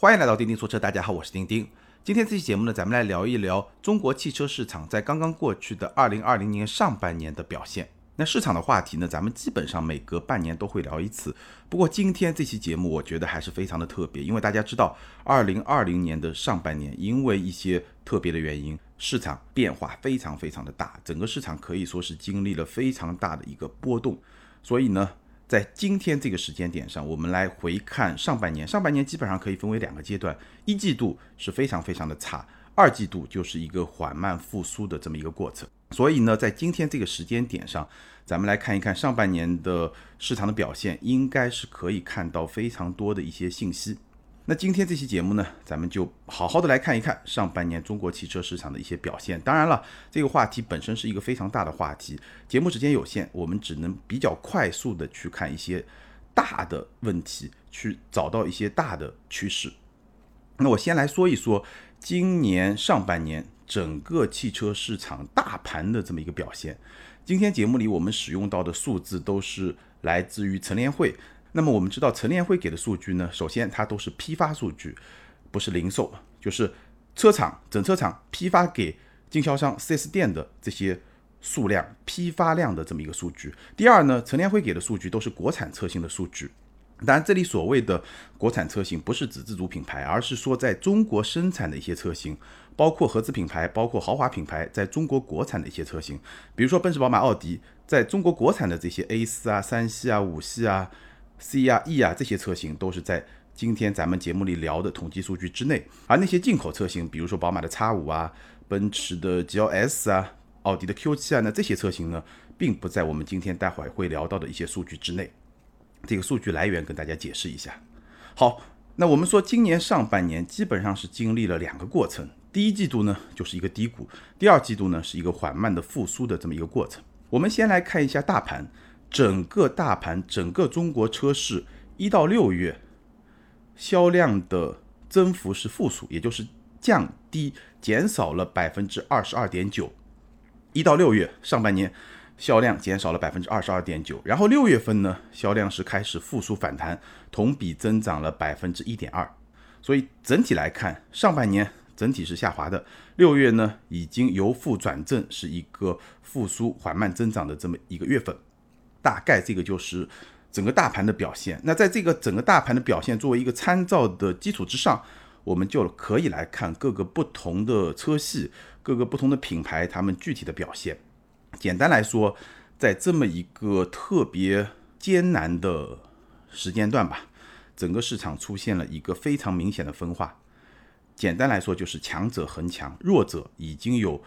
欢迎来到钉钉说车，大家好，我是钉钉。今天这期节目呢，咱们来聊一聊中国汽车市场在刚刚过去的二零二零年上半年的表现。那市场的话题呢，咱们基本上每隔半年都会聊一次。不过今天这期节目，我觉得还是非常的特别，因为大家知道，二零二零年的上半年，因为一些特别的原因，市场变化非常非常的大，整个市场可以说是经历了非常大的一个波动。所以呢。在今天这个时间点上，我们来回看上半年。上半年基本上可以分为两个阶段，一季度是非常非常的差，二季度就是一个缓慢复苏的这么一个过程。所以呢，在今天这个时间点上，咱们来看一看上半年的市场的表现，应该是可以看到非常多的一些信息。那今天这期节目呢，咱们就好好的来看一看上半年中国汽车市场的一些表现。当然了，这个话题本身是一个非常大的话题，节目时间有限，我们只能比较快速的去看一些大的问题，去找到一些大的趋势。那我先来说一说今年上半年整个汽车市场大盘的这么一个表现。今天节目里我们使用到的数字都是来自于乘联会。那么我们知道，陈联会给的数据呢，首先它都是批发数据，不是零售，就是车厂整车厂批发给经销商 4S 店的这些数量、批发量的这么一个数据。第二呢，陈联会给的数据都是国产车型的数据。当然，这里所谓的国产车型不是指自主品牌，而是说在中国生产的一些车型，包括合资品牌、包括豪华品牌在中国国产的一些车型，比如说奔驰、宝马、奥迪在中国国产的这些 A 四啊、三系啊、五系啊。C 啊 E 啊这些车型都是在今天咱们节目里聊的统计数据之内，而那些进口车型，比如说宝马的 X 五啊、奔驰的 GLS 啊、奥迪的 Q 七啊，那这些车型呢，并不在我们今天待会会聊到的一些数据之内。这个数据来源跟大家解释一下。好，那我们说今年上半年基本上是经历了两个过程，第一季度呢就是一个低谷，第二季度呢是一个缓慢的复苏的这么一个过程。我们先来看一下大盘。整个大盘，整个中国车市一到六月销量的增幅是负数，也就是降低、减少了百分之二十二点九。一到六月上半年销量减少了百分之二十二点九，然后六月份呢销量是开始复苏反弹，同比增长了百分之一点二。所以整体来看，上半年整体是下滑的，六月呢已经由负转正，是一个复苏缓慢增长的这么一个月份。大概这个就是整个大盘的表现。那在这个整个大盘的表现作为一个参照的基础之上，我们就可以来看各个不同的车系、各个不同的品牌他们具体的表现。简单来说，在这么一个特别艰难的时间段吧，整个市场出现了一个非常明显的分化。简单来说，就是强者恒强，弱者已经有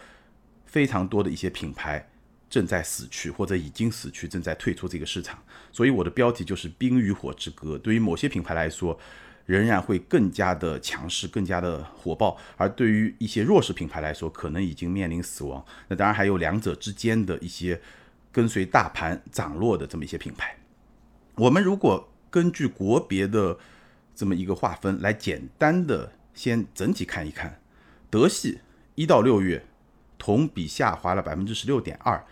非常多的一些品牌。正在死去，或者已经死去，正在退出这个市场。所以我的标题就是“冰与火之歌”。对于某些品牌来说，仍然会更加的强势，更加的火爆；而对于一些弱势品牌来说，可能已经面临死亡。那当然还有两者之间的一些跟随大盘涨落的这么一些品牌。我们如果根据国别的这么一个划分来简单的先整体看一看，德系一到六月同比下滑了百分之十六点二。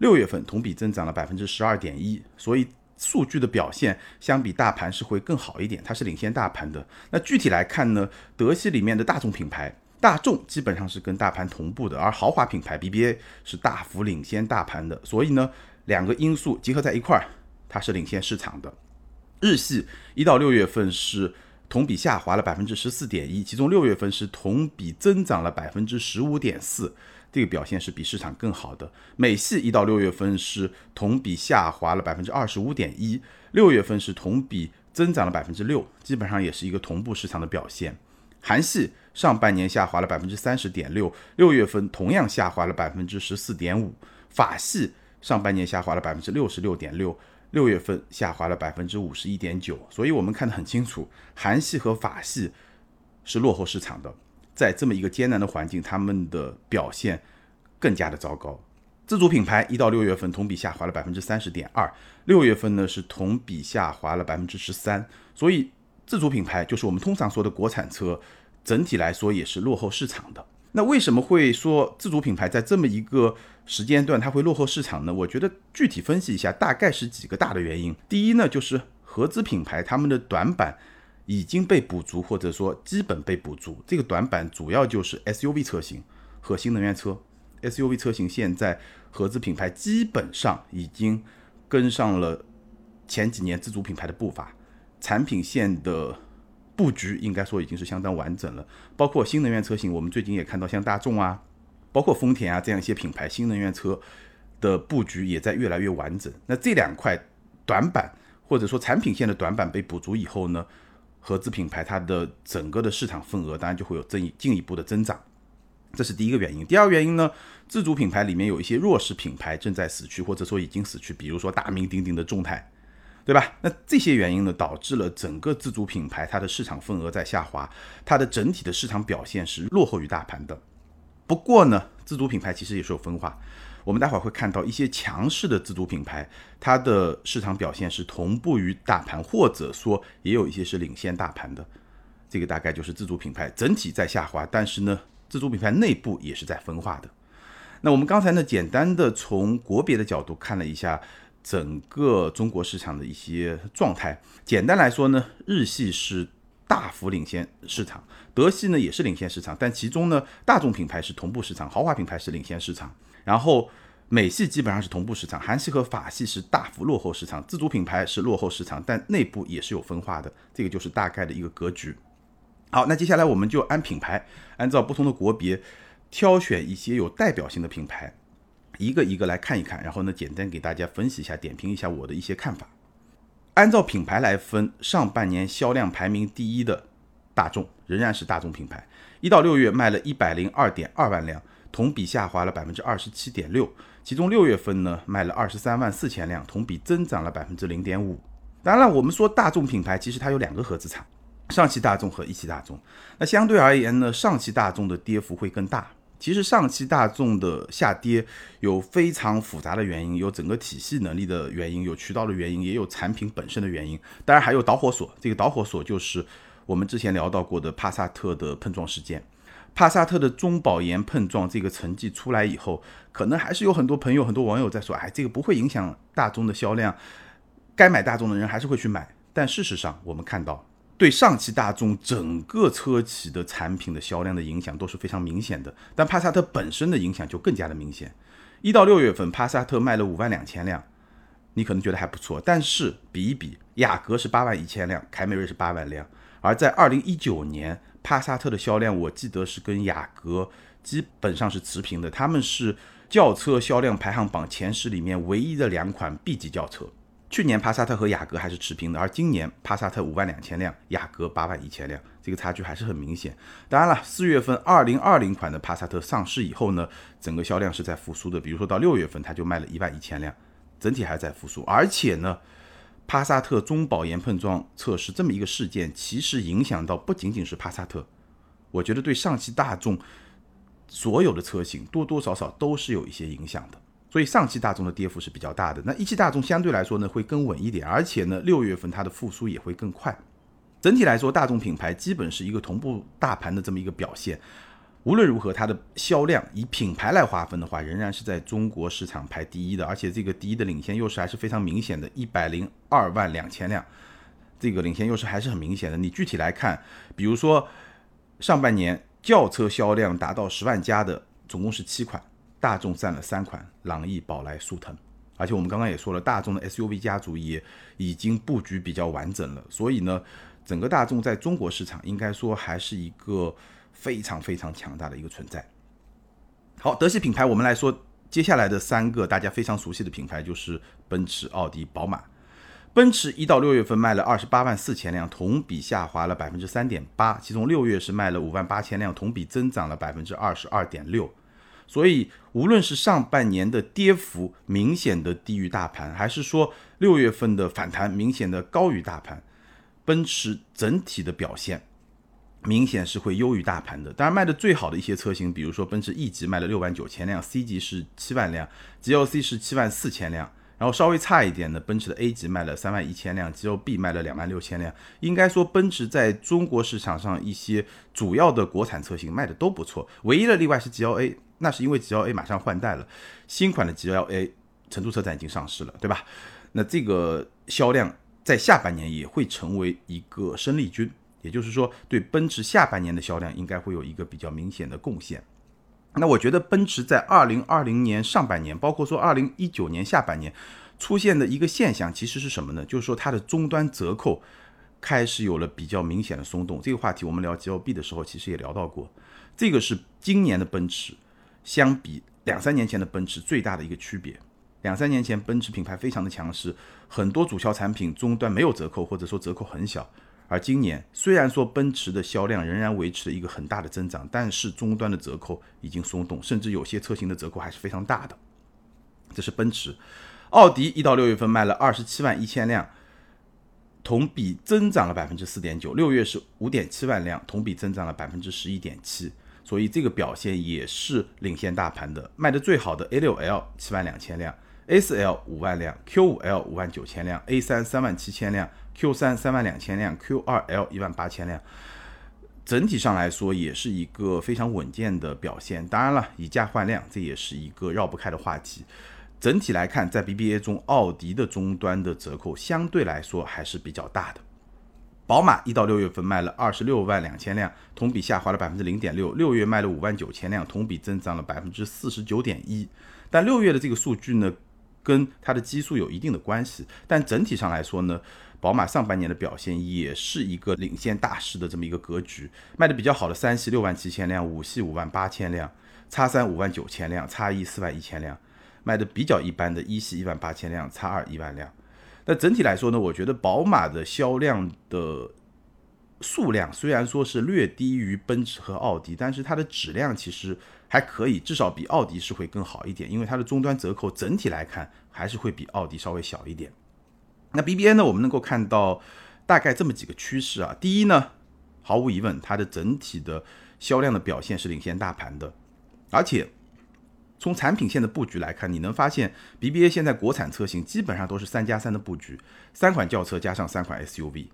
六月份同比增长了百分之十二点一，所以数据的表现相比大盘是会更好一点，它是领先大盘的。那具体来看呢，德系里面的大众品牌，大众基本上是跟大盘同步的，而豪华品牌 BBA 是大幅领先大盘的。所以呢，两个因素结合在一块儿，它是领先市场的。日系一到六月份是同比下滑了百分之十四点一，其中六月份是同比增长了百分之十五点四。这个表现是比市场更好的。美系一到六月份是同比下滑了百分之二十五点一，六月份是同比增长了百分之六，基本上也是一个同步市场的表现。韩系上半年下滑了百分之三十点六，六月份同样下滑了百分之十四点五。法系上半年下滑了百分之六十六点六，六月份下滑了百分之五十一点九。所以我们看得很清楚，韩系和法系是落后市场的。在这么一个艰难的环境，他们的表现更加的糟糕。自主品牌一到六月份同比下滑了百分之三十点二，六月份呢是同比下滑了百分之十三。所以自主品牌就是我们通常说的国产车，整体来说也是落后市场的。那为什么会说自主品牌在这么一个时间段它会落后市场呢？我觉得具体分析一下，大概是几个大的原因。第一呢，就是合资品牌他们的短板。已经被补足，或者说基本被补足。这个短板主要就是 SUV 车型和新能源车。SUV 车型现在合资品牌基本上已经跟上了前几年自主品牌的步伐，产品线的布局应该说已经是相当完整了。包括新能源车型，我们最近也看到像大众啊，包括丰田啊这样一些品牌新能源车的布局也在越来越完整。那这两块短板或者说产品线的短板被补足以后呢，合资品牌它的整个的市场份额当然就会有增进一步的增长。这是第一个原因。第二个原因呢，自主品牌里面有一些弱势品牌正在死去，或者说已经死去，比如说大名鼎鼎的众泰，对吧？那这些原因呢，导致了整个自主品牌它的市场份额在下滑，它的整体的市场表现是落后于大盘的。不过呢，自主品牌其实也是有分化。我们待会儿会看到一些强势的自主品牌，它的市场表现是同步于大盘，或者说也有一些是领先大盘的。这个大概就是自主品牌整体在下滑，但是呢。自主品牌内部也是在分化的。那我们刚才呢，简单的从国别的角度看了一下整个中国市场的一些状态。简单来说呢，日系是大幅领先市场，德系呢也是领先市场，但其中呢，大众品牌是同步市场，豪华品牌是领先市场。然后美系基本上是同步市场，韩系和法系是大幅落后市场，自主品牌是落后市场，但内部也是有分化的。这个就是大概的一个格局。好，那接下来我们就按品牌，按照不同的国别，挑选一些有代表性的品牌，一个一个来看一看，然后呢，简单给大家分析一下，点评一下我的一些看法。按照品牌来分，上半年销量排名第一的大众仍然是大众品牌，一到六月卖了一百零二点二万辆，同比下滑了百分之二十七点六，其中六月份呢卖了二十三万四千辆，同比增长了百分之零点五。当然了，我们说大众品牌其实它有两个合资厂。上汽大众和一汽大众，那相对而言呢，上汽大众的跌幅会更大。其实上汽大众的下跌有非常复杂的原因，有整个体系能力的原因，有渠道的原因，也有产品本身的原因，当然还有导火索。这个导火索就是我们之前聊到过的帕萨特的碰撞事件。帕萨特的中保研碰撞这个成绩出来以后，可能还是有很多朋友、很多网友在说，哎，这个不会影响大众的销量，该买大众的人还是会去买。但事实上，我们看到。对上汽大众整个车企的产品的销量的影响都是非常明显的，但帕萨特本身的影响就更加的明显。一到六月份，帕萨特卖了五万两千辆，你可能觉得还不错，但是比一比，雅阁是八万一千辆，凯美瑞是八万辆，而在二零一九年，帕萨特的销量我记得是跟雅阁基本上是持平的，他们是轿车销量排行榜前十里面唯一的两款 B 级轿车。去年帕萨特和雅阁还是持平的，而今年帕萨特五万两千辆，雅阁八万一千辆，这个差距还是很明显。当然了，四月份二零二零款的帕萨特上市以后呢，整个销量是在复苏的。比如说到六月份，它就卖了一万一千辆，整体还在复苏。而且呢，帕萨特中保研碰撞测试这么一个事件，其实影响到不仅仅是帕萨特，我觉得对上汽大众所有的车型多多少少都是有一些影响的。所以上汽大众的跌幅是比较大的，那一汽大众相对来说呢会更稳一点，而且呢六月份它的复苏也会更快。整体来说，大众品牌基本是一个同步大盘的这么一个表现。无论如何，它的销量以品牌来划分的话，仍然是在中国市场排第一的，而且这个第一的领先优势还是非常明显的，一百零二万两千辆，这个领先优势还是很明显的。你具体来看，比如说上半年轿车销量达到十万加的，总共是七款。大众占了三款，朗逸、宝来、速腾，而且我们刚刚也说了，大众的 SUV 家族也已经布局比较完整了，所以呢，整个大众在中国市场应该说还是一个非常非常强大的一个存在。好，德系品牌，我们来说接下来的三个大家非常熟悉的品牌就是奔驰、奥迪、宝马。奔驰一到六月份卖了二十八万四千辆，同比下滑了百分之三点八，其中六月是卖了五万八千辆，同比增长了百分之二十二点六。所以，无论是上半年的跌幅明显的低于大盘，还是说六月份的反弹明显的高于大盘，奔驰整体的表现明显是会优于大盘的。当然，卖的最好的一些车型，比如说奔驰 E 级卖了六万九千辆，C 级是七万辆，GLC 是七万四千辆。然后稍微差一点的，奔驰的 A 级卖了三万一千辆，GLB 卖了两万六千辆。应该说，奔驰在中国市场上一些主要的国产车型卖的都不错，唯一的例外是 GLA。那是因为 GLA 马上换代了，新款的 GLA 成都车展已经上市了，对吧？那这个销量在下半年也会成为一个生力军，也就是说，对奔驰下半年的销量应该会有一个比较明显的贡献。那我觉得奔驰在二零二零年上半年，包括说二零一九年下半年出现的一个现象，其实是什么呢？就是说它的终端折扣开始有了比较明显的松动。这个话题我们聊 G L B 的时候，其实也聊到过。这个是今年的奔驰相比两三年前的奔驰最大的一个区别。两三年前奔驰品牌非常的强势，很多主销产品终端没有折扣，或者说折扣很小。而今年虽然说奔驰的销量仍然维持了一个很大的增长，但是终端的折扣已经松动，甚至有些车型的折扣还是非常大的。这是奔驰。奥迪一到六月份卖了二十七万一千辆，同比增长了百分之四点九。六月是五点七万辆，同比增长了百分之十一点七。所以这个表现也是领先大盘的。卖的最好的 A 六 L 七万两千辆，A 四 L 五万辆，Q 五 L 五万九千辆，A 三三万七千辆。Q 三三万两千辆，Q 二 L 一万八千辆，整体上来说也是一个非常稳健的表现。当然了，以价换量，这也是一个绕不开的话题。整体来看，在 BBA 中，奥迪的终端的折扣相对来说还是比较大的。宝马一到六月份卖了二十六万两千辆，同比下滑了百分之零点六。六月卖了五万九千辆，同比增长了百分之四十九点一。但六月的这个数据呢，跟它的基数有一定的关系。但整体上来说呢，宝马上半年的表现也是一个领先大势的这么一个格局，卖的比较好的三系六万七千辆，五系五万八千辆，叉三五万九千辆，叉一四万一千辆，卖的比较一般的一系一万八千辆，叉二一万辆。那整体来说呢，我觉得宝马的销量的数量虽然说是略低于奔驰和奥迪，但是它的质量其实还可以，至少比奥迪是会更好一点，因为它的终端折扣整体来看还是会比奥迪稍微小一点。那 BBA 呢？我们能够看到大概这么几个趋势啊。第一呢，毫无疑问，它的整体的销量的表现是领先大盘的。而且从产品线的布局来看，你能发现 BBA 现在国产车型基本上都是三加三的布局，三款轿车加上三款 SUV，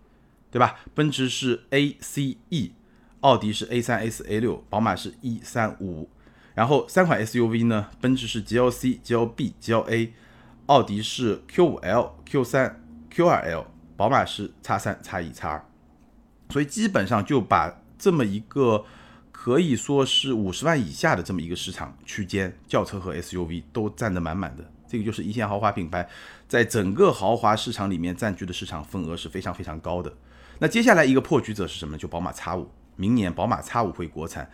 对吧？奔驰是 A、C、E，奥迪是 A 三、A 四、A 六，宝马是一三五。然后三款 SUV 呢，奔驰是 GLC、GLB、GLA，奥迪是 Q 五 Q2L，宝马是 x 三、x 一、x 二，所以基本上就把这么一个可以说是五十万以下的这么一个市场区间，轿车和 SUV 都占得满满的。这个就是一线豪华品牌在整个豪华市场里面占据的市场份额是非常非常高的。那接下来一个破局者是什么呢？就宝马叉五，明年宝马叉五会国产。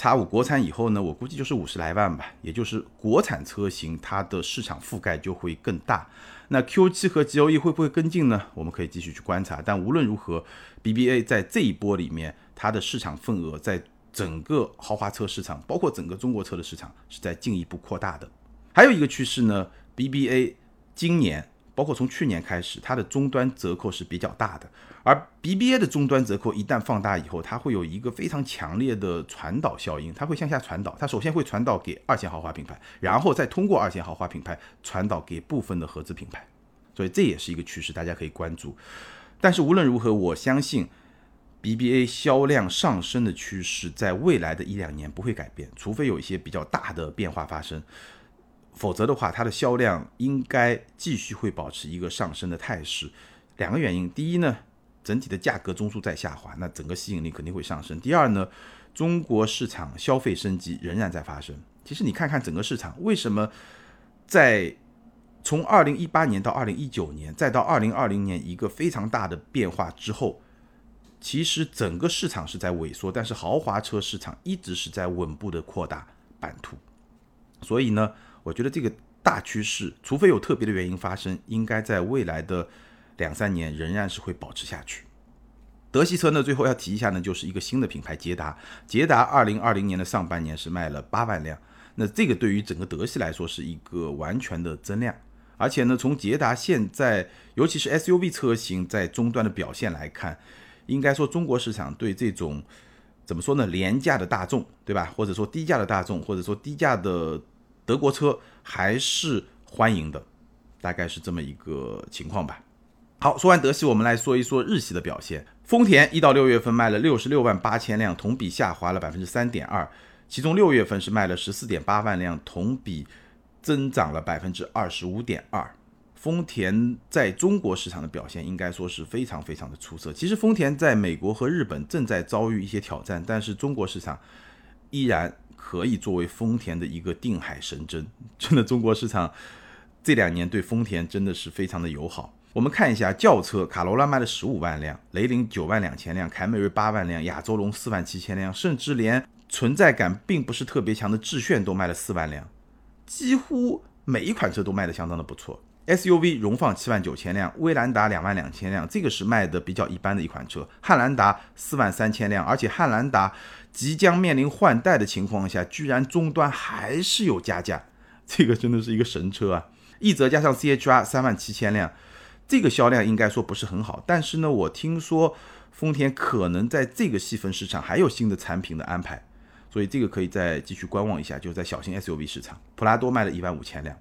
叉五国产以后呢，我估计就是五十来万吧，也就是国产车型它的市场覆盖就会更大。那 Q7 和 GLE 会不会跟进呢？我们可以继续去观察。但无论如何，BBA 在这一波里面，它的市场份额在整个豪华车市场，包括整个中国车的市场，是在进一步扩大的。还有一个趋势呢，BBA 今年。包括从去年开始，它的终端折扣是比较大的，而 BBA 的终端折扣一旦放大以后，它会有一个非常强烈的传导效应，它会向下传导，它首先会传导给二线豪华品牌，然后再通过二线豪华品牌传导给部分的合资品牌，所以这也是一个趋势，大家可以关注。但是无论如何，我相信 BBA 销量上升的趋势在未来的一两年不会改变，除非有一些比较大的变化发生。否则的话，它的销量应该继续会保持一个上升的态势。两个原因，第一呢，整体的价格中枢在下滑，那整个吸引力肯定会上升。第二呢，中国市场消费升级仍然在发生。其实你看看整个市场，为什么在从二零一八年到二零一九年，再到二零二零年一个非常大的变化之后，其实整个市场是在萎缩，但是豪华车市场一直是在稳步的扩大版图。所以呢。我觉得这个大趋势，除非有特别的原因发生，应该在未来的两三年仍然是会保持下去。德系车呢，最后要提一下呢，就是一个新的品牌捷达。捷达二零二零年的上半年是卖了八万辆，那这个对于整个德系来说是一个完全的增量。而且呢，从捷达现在，尤其是 SUV 车型在终端的表现来看，应该说中国市场对这种怎么说呢，廉价的大众，对吧？或者说低价的大众，或者说低价的。德国车还是欢迎的，大概是这么一个情况吧。好，说完德系，我们来说一说日系的表现。丰田一到六月份卖了六十六万八千辆，同比下滑了百分之三点二，其中六月份是卖了十四点八万辆，同比增长了百分之二十五点二。丰田在中国市场的表现应该说是非常非常的出色。其实丰田在美国和日本正在遭遇一些挑战，但是中国市场依然可以作为丰田的一个定海神针。真的，中国市场这两年对丰田真的是非常的友好。我们看一下轿车，卡罗拉卖了十五万辆，雷凌九万两千辆，凯美瑞八万辆，亚洲龙四万七千辆，甚至连存在感并不是特别强的致炫都卖了四万辆，几乎每一款车都卖得相当的不错。SUV 荣放七万九千辆，威兰达两万两千辆，这个是卖的比较一般的一款车。汉兰达四万三千辆，而且汉兰达即将面临换代的情况下，居然终端还是有加价，这个真的是一个神车啊！奕泽加上 CHR 三万七千辆，这个销量应该说不是很好，但是呢，我听说丰田可能在这个细分市场还有新的产品的安排，所以这个可以再继续观望一下，就在小型 SUV 市场，普拉多卖了一万五千辆。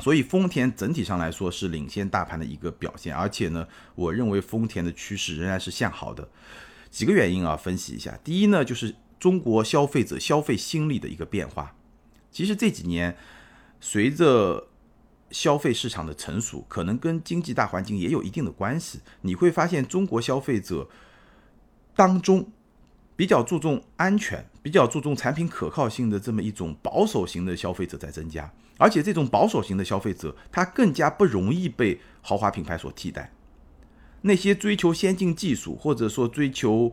所以丰田整体上来说是领先大盘的一个表现，而且呢，我认为丰田的趋势仍然是向好的。几个原因啊，分析一下。第一呢，就是中国消费者消费心理的一个变化。其实这几年随着消费市场的成熟，可能跟经济大环境也有一定的关系。你会发现中国消费者当中比较注重安全、比较注重产品可靠性的这么一种保守型的消费者在增加。而且这种保守型的消费者，他更加不容易被豪华品牌所替代。那些追求先进技术或者说追求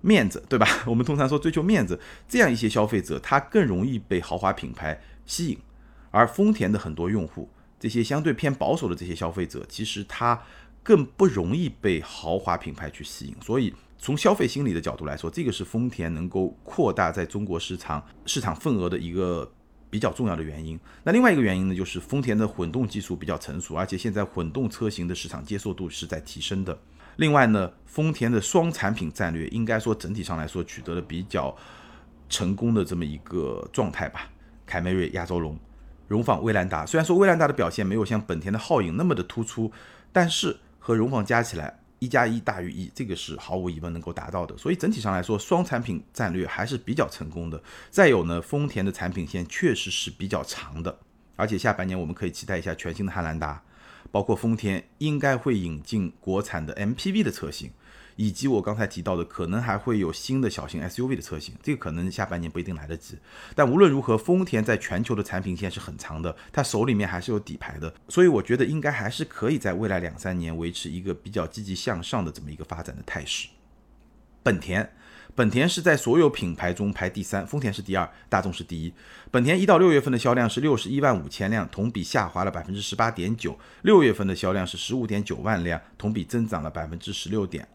面子，对吧？我们通常说追求面子，这样一些消费者，他更容易被豪华品牌吸引。而丰田的很多用户，这些相对偏保守的这些消费者，其实他更不容易被豪华品牌去吸引。所以从消费心理的角度来说，这个是丰田能够扩大在中国市场市场份额的一个。比较重要的原因，那另外一个原因呢，就是丰田的混动技术比较成熟，而且现在混动车型的市场接受度是在提升的。另外呢，丰田的双产品战略应该说整体上来说取得了比较成功的这么一个状态吧。凯美瑞、亚洲龙、荣放、威兰达，虽然说威兰达的表现没有像本田的皓影那么的突出，但是和荣放加起来。一加一大于一，这个是毫无疑问能够达到的。所以整体上来说，双产品战略还是比较成功的。再有呢，丰田的产品线确实是比较长的，而且下半年我们可以期待一下全新的汉兰达，包括丰田应该会引进国产的 MPV 的车型。以及我刚才提到的，可能还会有新的小型 SUV 的车型，这个可能下半年不一定来得及。但无论如何，丰田在全球的产品线是很长的，它手里面还是有底牌的，所以我觉得应该还是可以在未来两三年维持一个比较积极向上的这么一个发展的态势。本田，本田是在所有品牌中排第三，丰田是第二，大众是第一。本田一到六月份的销量是六十一万五千辆，同比下滑了百分之十八点九；六月份的销量是十五点九万辆，同比增长了百分之十六点。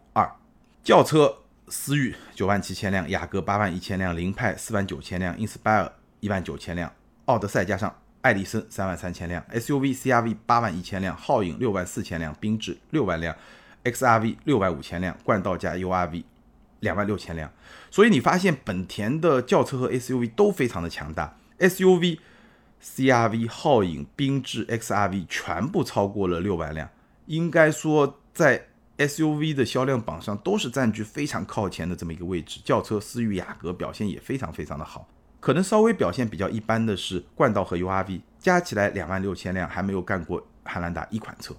轿车思域九万七千辆，雅阁八万一千辆，凌派四万九千辆，inspire 一万九千辆，奥德赛加上艾力绅三万三千辆，SUV CRV 八万一千辆，皓影六万四千辆，缤智六万辆，XRV 六万五千辆，冠道加 URV 两万六千辆。所以你发现本田的轿车和 SUV 都非常的强大，SUV、CRV、皓影、缤智、XRV 全部超过了六万辆，应该说在。SUV 的销量榜上都是占据非常靠前的这么一个位置，轿车思域、雅阁表现也非常非常的好，可能稍微表现比较一般的是冠道和 URV，加起来两万六千辆还没有干过汉兰达一款车，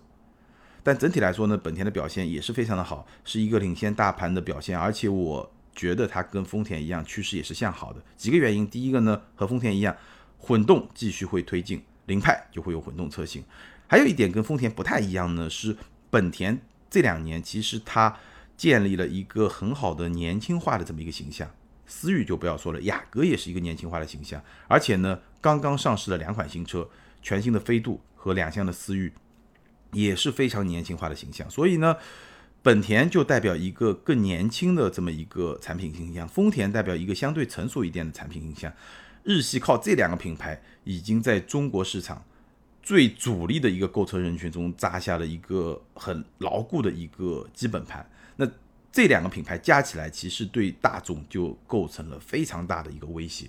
但整体来说呢，本田的表现也是非常的好，是一个领先大盘的表现，而且我觉得它跟丰田一样，趋势也是向好的。几个原因，第一个呢，和丰田一样，混动继续会推进，凌派就会有混动车型，还有一点跟丰田不太一样呢，是本田。这两年其实它建立了一个很好的年轻化的这么一个形象，思域就不要说了，雅阁也是一个年轻化的形象，而且呢，刚刚上市了两款新车，全新的飞度和两厢的思域，也是非常年轻化的形象。所以呢，本田就代表一个更年轻的这么一个产品形象，丰田代表一个相对成熟一点的产品形象。日系靠这两个品牌已经在中国市场。最主力的一个购车人群中扎下了一个很牢固的一个基本盘。那这两个品牌加起来，其实对大众就构成了非常大的一个威胁。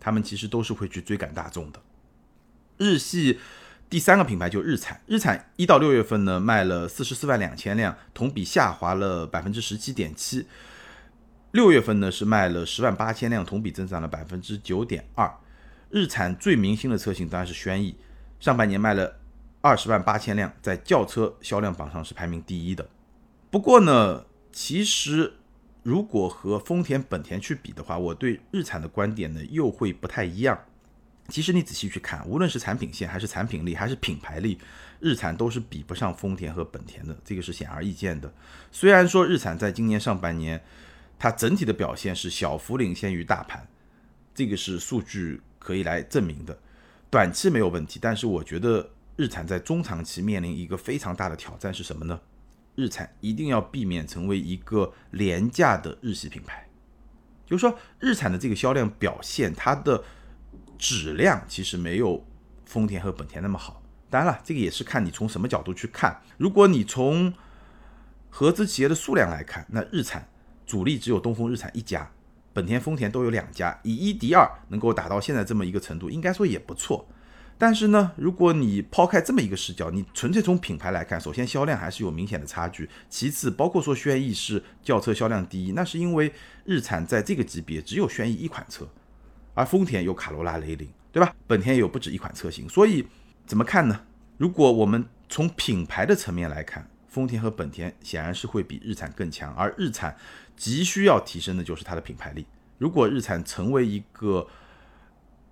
他们其实都是会去追赶大众的。日系第三个品牌就日产，日产一到六月份呢卖了四十四万两千辆，同比下滑了百分之十七点七。六月份呢是卖了十万八千辆，同比增长了百分之九点二。日产最明星的车型当然是轩逸。上半年卖了二十万八千辆，在轿车销量榜上是排名第一的。不过呢，其实如果和丰田、本田去比的话，我对日产的观点呢又会不太一样。其实你仔细去看，无论是产品线还是产品力还是品牌力，日产都是比不上丰田和本田的，这个是显而易见的。虽然说日产在今年上半年，它整体的表现是小幅领先于大盘，这个是数据可以来证明的，短期没有问题。但是我觉得日产在中长期面临一个非常大的挑战是什么呢？日产一定要避免成为一个廉价的日系品牌，就是说日产的这个销量表现，它的。质量其实没有丰田和本田那么好，当然了，这个也是看你从什么角度去看。如果你从合资企业的数量来看，那日产主力只有东风日产一家，本田、丰田都有两家，以一敌二能够打到现在这么一个程度，应该说也不错。但是呢，如果你抛开这么一个视角，你纯粹从品牌来看，首先销量还是有明显的差距，其次包括说轩逸是轿车销量第一，那是因为日产在这个级别只有轩逸一款车。而丰田有卡罗拉、雷凌，对吧？本田也有不止一款车型，所以怎么看呢？如果我们从品牌的层面来看，丰田和本田显然是会比日产更强，而日产急需要提升的就是它的品牌力。如果日产成为一个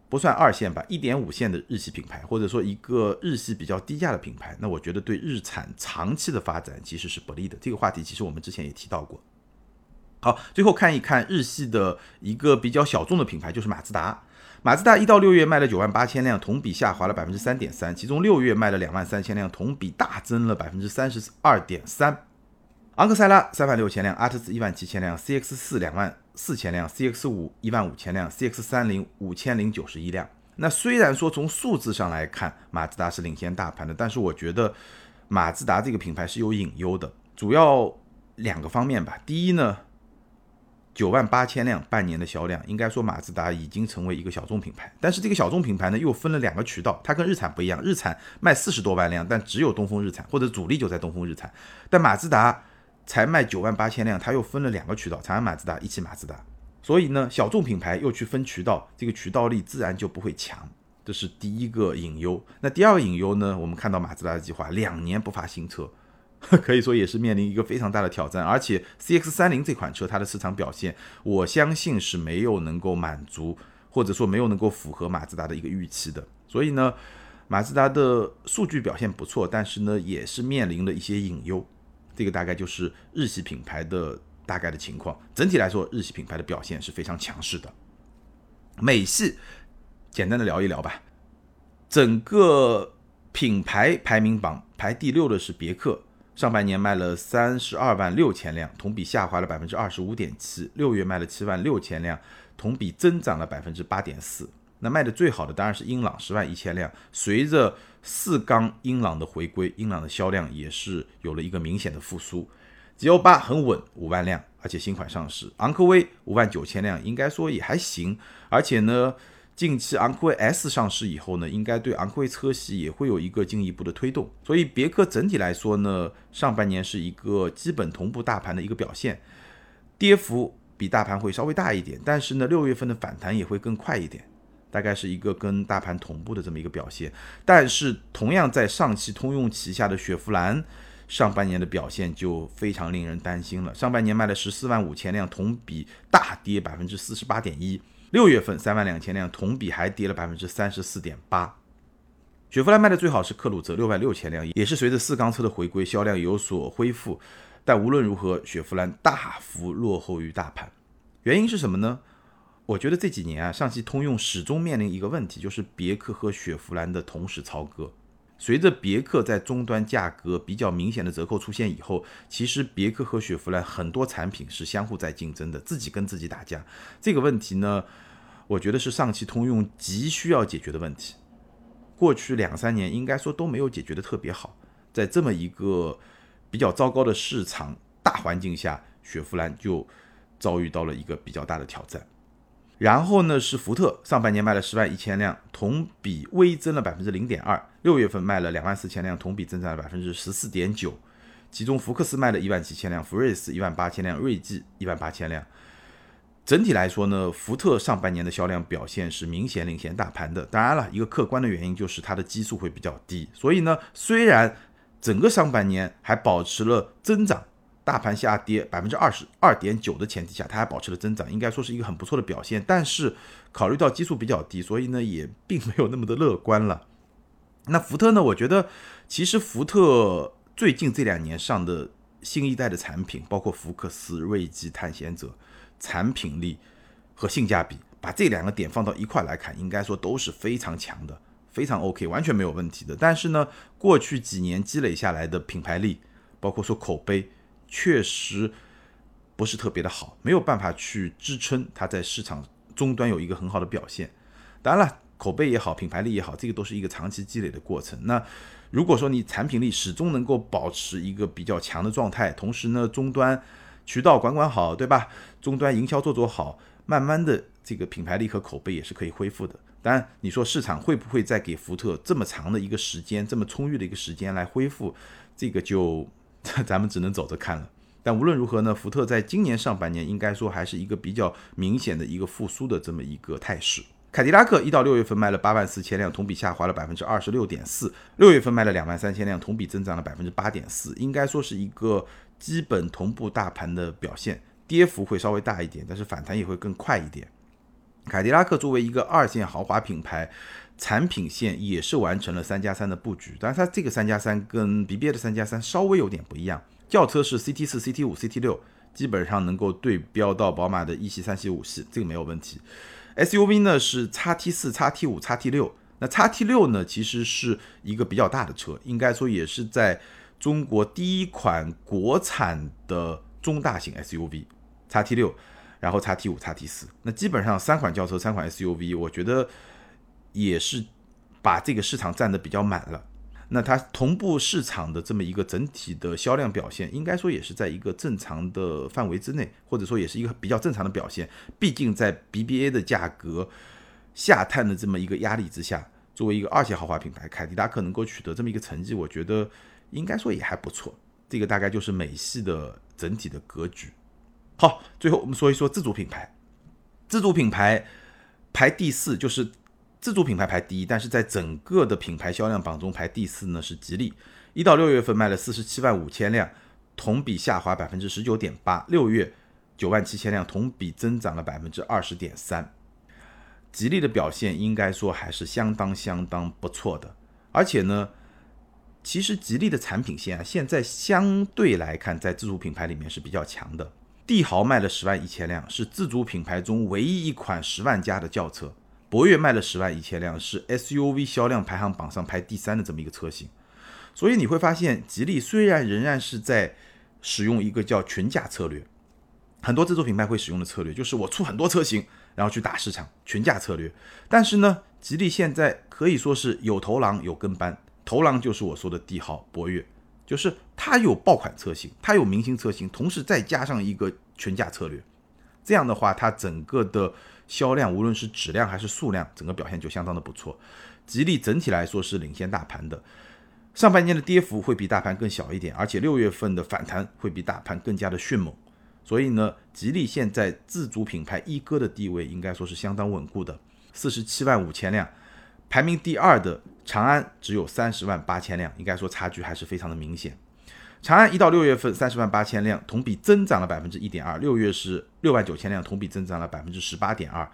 不算二线吧，一点五线的日系品牌，或者说一个日系比较低价的品牌，那我觉得对日产长期的发展其实是不利的。这个话题其实我们之前也提到过。好，最后看一看日系的一个比较小众的品牌，就是马自达。马自达一到六月卖了九万八千辆，同比下滑了百分之三点三，其中六月卖了两万三千辆，同比大增了百分之三十二点三。昂克赛拉三万六千辆，阿特兹一万七千辆，CX 四两万四千辆，CX 五一万五千辆，CX 三零五千零九十一辆。那虽然说从数字上来看，马自达是领先大盘的，但是我觉得马自达这个品牌是有隐忧的，主要两个方面吧。第一呢。九万八千辆半年的销量，应该说马自达已经成为一个小众品牌。但是这个小众品牌呢，又分了两个渠道，它跟日产不一样。日产卖四十多万辆，但只有东风日产或者主力就在东风日产。但马自达才卖九万八千辆，它又分了两个渠道，长安马自达、一汽马自达。所以呢，小众品牌又去分渠道，这个渠道力自然就不会强，这是第一个隐忧。那第二个隐忧呢？我们看到马自达的计划两年不发新车。可以说也是面临一个非常大的挑战，而且 CX 三零这款车它的市场表现，我相信是没有能够满足，或者说没有能够符合马自达的一个预期的。所以呢，马自达的数据表现不错，但是呢也是面临了一些隐忧。这个大概就是日系品牌的大概的情况。整体来说，日系品牌的表现是非常强势的。美系简单的聊一聊吧，整个品牌排名榜排第六的是别克。上半年卖了三十二万六千辆，同比下滑了百分之二十五点七。六月卖了七万六千辆，同比增长了百分之八点四。那卖的最好的当然是英朗，十万一千辆。随着四缸英朗的回归，英朗的销量也是有了一个明显的复苏。G L 八很稳，五万辆，而且新款上市。昂科威五万九千辆，应该说也还行，而且呢。近期昂科威 S 上市以后呢，应该对昂科威车系也会有一个进一步的推动。所以别克整体来说呢，上半年是一个基本同步大盘的一个表现，跌幅比大盘会稍微大一点，但是呢，六月份的反弹也会更快一点，大概是一个跟大盘同步的这么一个表现。但是同样在上汽通用旗下的雪佛兰，上半年的表现就非常令人担心了。上半年卖了十四万五千辆，同比大跌百分之四十八点一。六月份三万两千辆，同比还跌了百分之三十四点八。雪佛兰卖的最好是克鲁泽六万六千辆，也是随着四缸车的回归，销量有所恢复。但无论如何，雪佛兰大幅落后于大盘。原因是什么呢？我觉得这几年啊，上汽通用始终面临一个问题，就是别克和雪佛兰的同时操戈。随着别克在终端价格比较明显的折扣出现以后，其实别克和雪佛兰很多产品是相互在竞争的，自己跟自己打架。这个问题呢，我觉得是上汽通用急需要解决的问题。过去两三年应该说都没有解决的特别好，在这么一个比较糟糕的市场大环境下，雪佛兰就遭遇到了一个比较大的挑战。然后呢，是福特，上半年卖了十万一千辆，同比微增了百分之零点二。六月份卖了两万四千辆，同比增长了百分之十四点九。其中福克斯卖了一万七千辆，福睿斯一万八千辆，锐际一万八千辆。整体来说呢，福特上半年的销量表现是明显领先大盘的。当然了，一个客观的原因就是它的基数会比较低，所以呢，虽然整个上半年还保持了增长，大盘下跌百分之二十二点九的前提下，它还保持了增长，应该说是一个很不错的表现。但是考虑到基数比较低，所以呢，也并没有那么的乐观了。那福特呢？我觉得其实福特最近这两年上的新一代的产品，包括福克斯、锐际、探险者。产品力和性价比，把这两个点放到一块来看，应该说都是非常强的，非常 OK，完全没有问题的。但是呢，过去几年积累下来的品牌力，包括说口碑，确实不是特别的好，没有办法去支撑它在市场终端有一个很好的表现。当然了，口碑也好，品牌力也好，这个都是一个长期积累的过程。那如果说你产品力始终能够保持一个比较强的状态，同时呢，终端渠道管管好，对吧？终端营销做做好，慢慢的这个品牌力和口碑也是可以恢复的。当然，你说市场会不会再给福特这么长的一个时间，这么充裕的一个时间来恢复，这个就 咱们只能走着看了。但无论如何呢，福特在今年上半年应该说还是一个比较明显的一个复苏的这么一个态势。凯迪拉克一到六月份卖了八万四千辆，同比下滑了百分之二十六点四；六月份卖了两万三千辆，同比增长了百分之八点四，应该说是一个基本同步大盘的表现。跌幅会稍微大一点，但是反弹也会更快一点。凯迪拉克作为一个二线豪华品牌，产品线也是完成了三加三的布局，但是它这个三加三跟 BBA 的三加三稍微有点不一样。轿车是 CT 四、CT 五、CT 六，基本上能够对标到宝马的一系、三系、五系，这个没有问题。SUV 呢是 XT 四、XT 五、XT 六，那 XT 六呢其实是一个比较大的车，应该说也是在中国第一款国产的中大型 SUV。叉 T 六，然后叉 T 五、叉 T 四，那基本上三款轿车、三款 SUV，我觉得也是把这个市场占得比较满了。那它同步市场的这么一个整体的销量表现，应该说也是在一个正常的范围之内，或者说也是一个比较正常的表现。毕竟在 BBA 的价格下探的这么一个压力之下，作为一个二线豪华品牌，凯迪拉克能够取得这么一个成绩，我觉得应该说也还不错。这个大概就是美系的整体的格局。好，最后我们说一说自主品牌。自主品牌排第四，就是自主品牌排第一，但是在整个的品牌销量榜中排第四呢是吉利。一到六月份卖了四十七万五千辆，同比下滑百分之十九点八。六月九万七千辆，同比增长了百分之二十点三。吉利的表现应该说还是相当相当不错的，而且呢，其实吉利的产品线啊，现在相对来看，在自主品牌里面是比较强的。帝豪卖了十万一千辆，是自主品牌中唯一一款十万加的轿车。博越卖了十万一千辆，是 SUV 销量排行榜上排第三的这么一个车型。所以你会发现，吉利虽然仍然是在使用一个叫群架策略，很多自主品牌会使用的策略就是我出很多车型，然后去打市场，群架策略。但是呢，吉利现在可以说是有头狼有跟班，头狼就是我说的帝豪、博越。就是它有爆款车型，它有明星车型，同时再加上一个全价策略，这样的话，它整个的销量无论是质量还是数量，整个表现就相当的不错。吉利整体来说是领先大盘的，上半年的跌幅会比大盘更小一点，而且六月份的反弹会比大盘更加的迅猛。所以呢，吉利现在自主品牌一哥的地位应该说是相当稳固的，四十七万五千辆。排名第二的长安只有三十万八千辆，应该说差距还是非常的明显。长安一到六月份三十万八千辆，同比增长了百分之一点二，六月是六万九千辆，同比增长了百分之十八点二。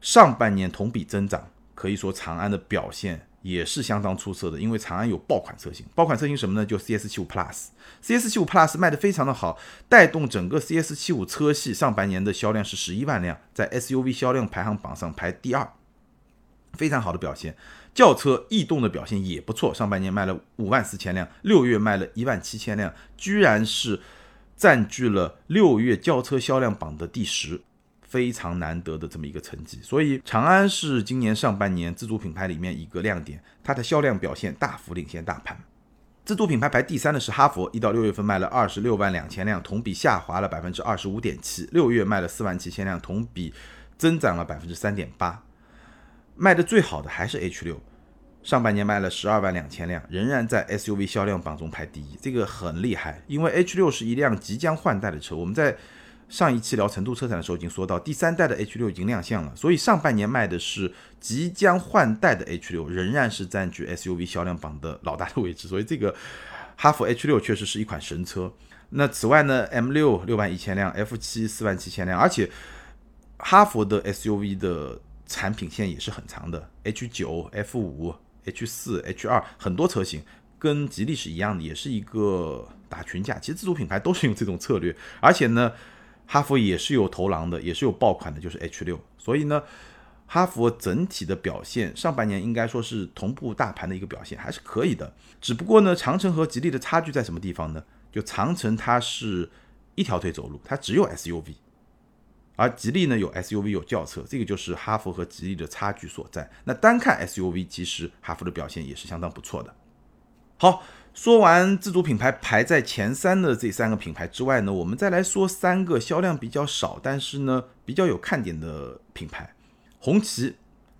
上半年同比增长，可以说长安的表现也是相当出色的，因为长安有爆款车型，爆款车型什么呢？就 CS 七五 Plus，CS 七五 Plus 卖的非常的好，带动整个 CS 七五车系上半年的销量是十一万辆，在 SUV 销量排行榜上排第二。非常好的表现，轿车逸动的表现也不错，上半年卖了五万四千辆，六月卖了一万七千辆，居然是占据了六月轿车销量榜的第十，非常难得的这么一个成绩。所以长安是今年上半年自主品牌里面一个亮点，它的销量表现大幅领先大盘。自主品牌排第三的是哈佛，一到六月份卖了二十六万两千辆，同比下滑了百分之二十五点七，六月卖了四万七千辆，同比增长了百分之三点八。卖的最好的还是 H 六，上半年卖了十二万两千辆，仍然在 SUV 销量榜中排第一，这个很厉害。因为 H 六是一辆即将换代的车，我们在上一期聊成都车展的时候已经说到，第三代的 H 六已经亮相了，所以上半年卖的是即将换代的 H 六，仍然是占据 SUV 销量榜的老大的位置。所以这个哈弗 H 六确实是一款神车。那此外呢，M 六六万一千辆，F 七四万七千辆，而且哈弗的 SUV 的产品线也是很长的，H 九、F 五、H 四、H 二很多车型。跟吉利是一样的，也是一个打群架。其实自主品牌都是用这种策略，而且呢，哈弗也是有头狼的，也是有爆款的，就是 H 六。所以呢，哈弗整体的表现，上半年应该说是同步大盘的一个表现，还是可以的。只不过呢，长城和吉利的差距在什么地方呢？就长城它是一条腿走路，它只有 SUV，而吉利呢有 SUV 有轿车，这个就是哈弗和吉利的差距所在。那单看 SUV，其实哈弗的表现也是相当不错的。好，说完自主品牌排在前三的这三个品牌之外呢，我们再来说三个销量比较少，但是呢比较有看点的品牌。红旗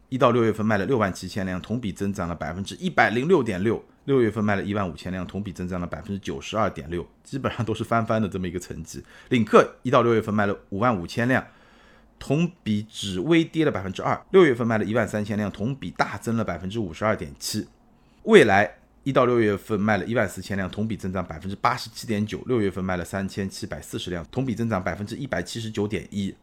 一到六月份卖了六万七千辆，同比增长了百分之一百零六点六。六月份卖了一万五千辆，同比增长了百分之九十二点六，基本上都是翻番的这么一个成绩。领克一到六月份卖了五万五千辆，同比只微跌了百分之二。六月份卖了一万三千辆，同比大增了百分之五十二点七。蔚来。一到六月份卖了一万四千辆，同比增长百分之八十七点九。六月份卖了三千七百四十辆，同比增长百分之一百七十九点一，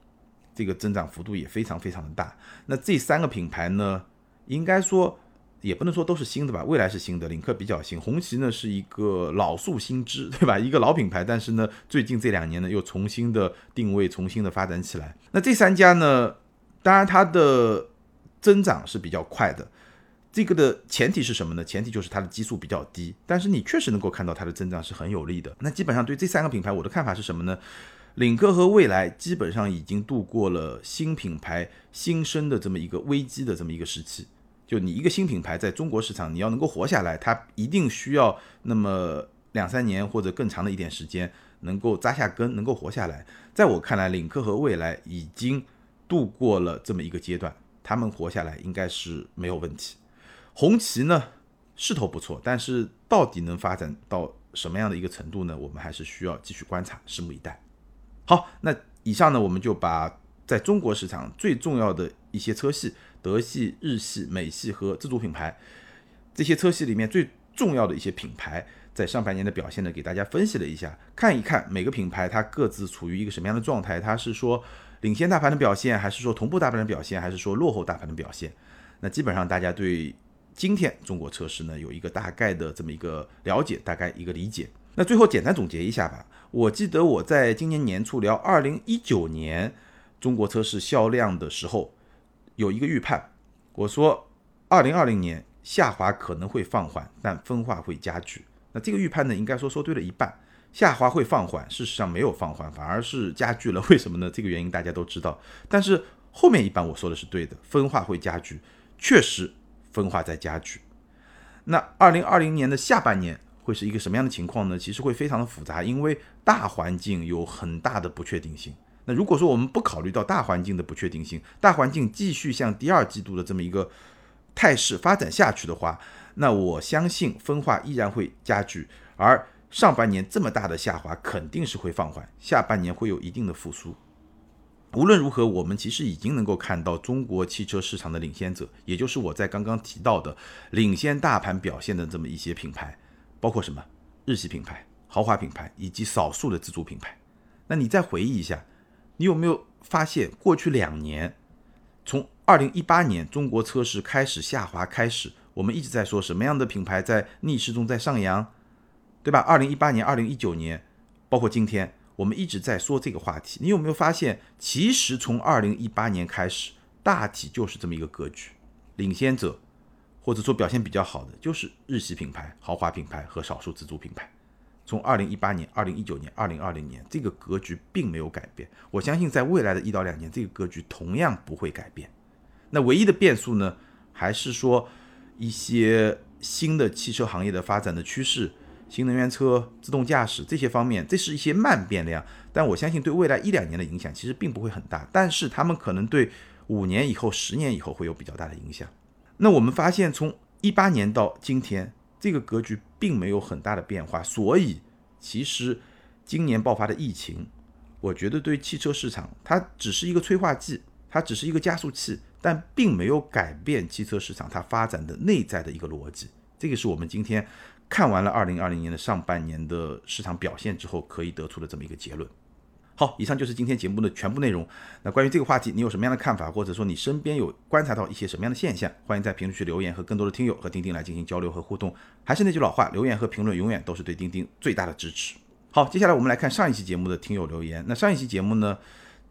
这个增长幅度也非常非常的大。那这三个品牌呢，应该说也不能说都是新的吧，未来是新的，领克比较新，红旗呢是一个老树新枝，对吧？一个老品牌，但是呢，最近这两年呢又重新的定位，重新的发展起来。那这三家呢，当然它的增长是比较快的。这个的前提是什么呢？前提就是它的基数比较低，但是你确实能够看到它的增长是很有利的。那基本上对这三个品牌，我的看法是什么呢？领克和蔚来基本上已经度过了新品牌新生的这么一个危机的这么一个时期。就你一个新品牌在中国市场，你要能够活下来，它一定需要那么两三年或者更长的一点时间，能够扎下根，能够活下来。在我看来，领克和蔚来已经度过了这么一个阶段，他们活下来应该是没有问题。红旗呢势头不错，但是到底能发展到什么样的一个程度呢？我们还是需要继续观察，拭目以待。好，那以上呢，我们就把在中国市场最重要的一些车系，德系、日系、美系和自主品牌这些车系里面最重要的一些品牌，在上半年的表现呢，给大家分析了一下，看一看每个品牌它各自处于一个什么样的状态，它是说领先大盘的表现，还是说同步大盘的表现，还是说落后大盘的表现？那基本上大家对。今天中国车市呢有一个大概的这么一个了解，大概一个理解。那最后简单总结一下吧。我记得我在今年年初聊二零一九年中国车市销量的时候，有一个预判，我说二零二零年下滑可能会放缓，但分化会加剧。那这个预判呢，应该说说对了一半，下滑会放缓，事实上没有放缓，反而是加剧了。为什么呢？这个原因大家都知道。但是后面一半我说的是对的，分化会加剧，确实。分化在加剧，那二零二零年的下半年会是一个什么样的情况呢？其实会非常的复杂，因为大环境有很大的不确定性。那如果说我们不考虑到大环境的不确定性，大环境继续向第二季度的这么一个态势发展下去的话，那我相信分化依然会加剧，而上半年这么大的下滑肯定是会放缓，下半年会有一定的复苏。无论如何，我们其实已经能够看到中国汽车市场的领先者，也就是我在刚刚提到的领先大盘表现的这么一些品牌，包括什么日系品牌、豪华品牌以及少数的自主品牌。那你再回忆一下，你有没有发现过去两年，从二零一八年中国车市开始下滑开始，我们一直在说什么样的品牌在逆势中在上扬，对吧？二零一八年、二零一九年，包括今天。我们一直在说这个话题，你有没有发现，其实从二零一八年开始，大体就是这么一个格局，领先者或者说表现比较好的就是日系品牌、豪华品牌和少数自主品牌。从二零一八年、二零一九年、二零二零年，这个格局并没有改变。我相信在未来的一到两年，这个格局同样不会改变。那唯一的变数呢，还是说一些新的汽车行业的发展的趋势。新能源车、自动驾驶这些方面，这是一些慢变量，但我相信对未来一两年的影响其实并不会很大，但是他们可能对五年以后、十年以后会有比较大的影响。那我们发现，从一八年到今天，这个格局并没有很大的变化，所以其实今年爆发的疫情，我觉得对汽车市场它只是一个催化剂，它只是一个加速器，但并没有改变汽车市场它发展的内在的一个逻辑。这个是我们今天看完了二零二零年的上半年的市场表现之后可以得出的这么一个结论。好，以上就是今天节目的全部内容。那关于这个话题，你有什么样的看法，或者说你身边有观察到一些什么样的现象？欢迎在评论区留言，和更多的听友和钉钉来进行交流和互动。还是那句老话，留言和评论永远都是对钉钉最大的支持。好，接下来我们来看上一期节目的听友留言。那上一期节目呢，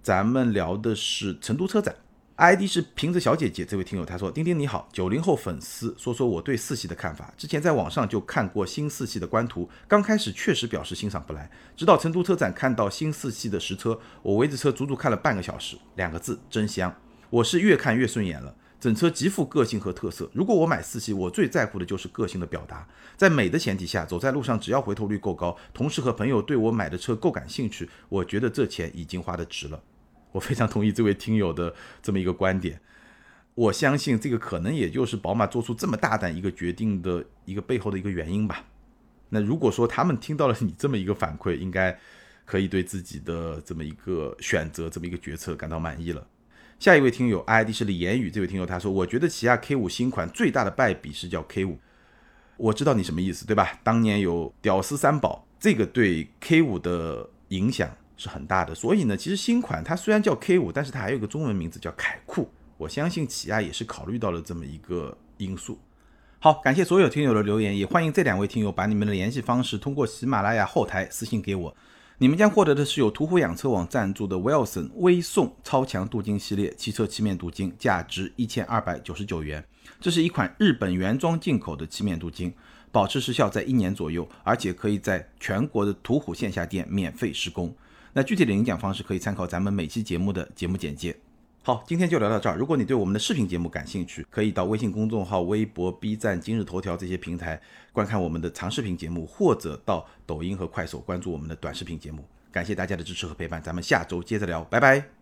咱们聊的是成都车展。ID 是瓶子小姐姐，这位听友他说：“丁丁你好，九零后粉丝，说说我对四系的看法。之前在网上就看过新四系的官图，刚开始确实表示欣赏不来，直到成都车展看到新四系的实车，我围着车足足看了半个小时，两个字真香。我是越看越顺眼了，整车极富个性和特色。如果我买四系，我最在乎的就是个性的表达，在美的前提下，走在路上只要回头率够高，同事和朋友对我买的车够感兴趣，我觉得这钱已经花的值了。”我非常同意这位听友的这么一个观点，我相信这个可能也就是宝马做出这么大胆一个决定的一个背后的一个原因吧。那如果说他们听到了你这么一个反馈，应该可以对自己的这么一个选择、这么一个决策感到满意了。下一位听友 ID 是李言语，这位听友他说：“我觉得起亚 K 五新款最大的败笔是叫 K 五。”我知道你什么意思，对吧？当年有屌丝三宝，这个对 K 五的影响。是很大的，所以呢，其实新款它虽然叫 K 五，但是它还有个中文名字叫凯酷。我相信起亚也是考虑到了这么一个因素。好，感谢所有听友的留言，也欢迎这两位听友把你们的联系方式通过喜马拉雅后台私信给我。你们将获得的是由途虎养车网赞助的 Wilson 微送超强镀金系列汽车漆面镀金，价值一千二百九十九元。这是一款日本原装进口的漆面镀金，保持时效在一年左右，而且可以在全国的途虎线下店免费施工。那具体的领奖方式可以参考咱们每期节目的节目简介。好，今天就聊到这儿。如果你对我们的视频节目感兴趣，可以到微信公众号、微博、B 站、今日头条这些平台观看我们的长视频节目，或者到抖音和快手关注我们的短视频节目。感谢大家的支持和陪伴，咱们下周接着聊，拜拜。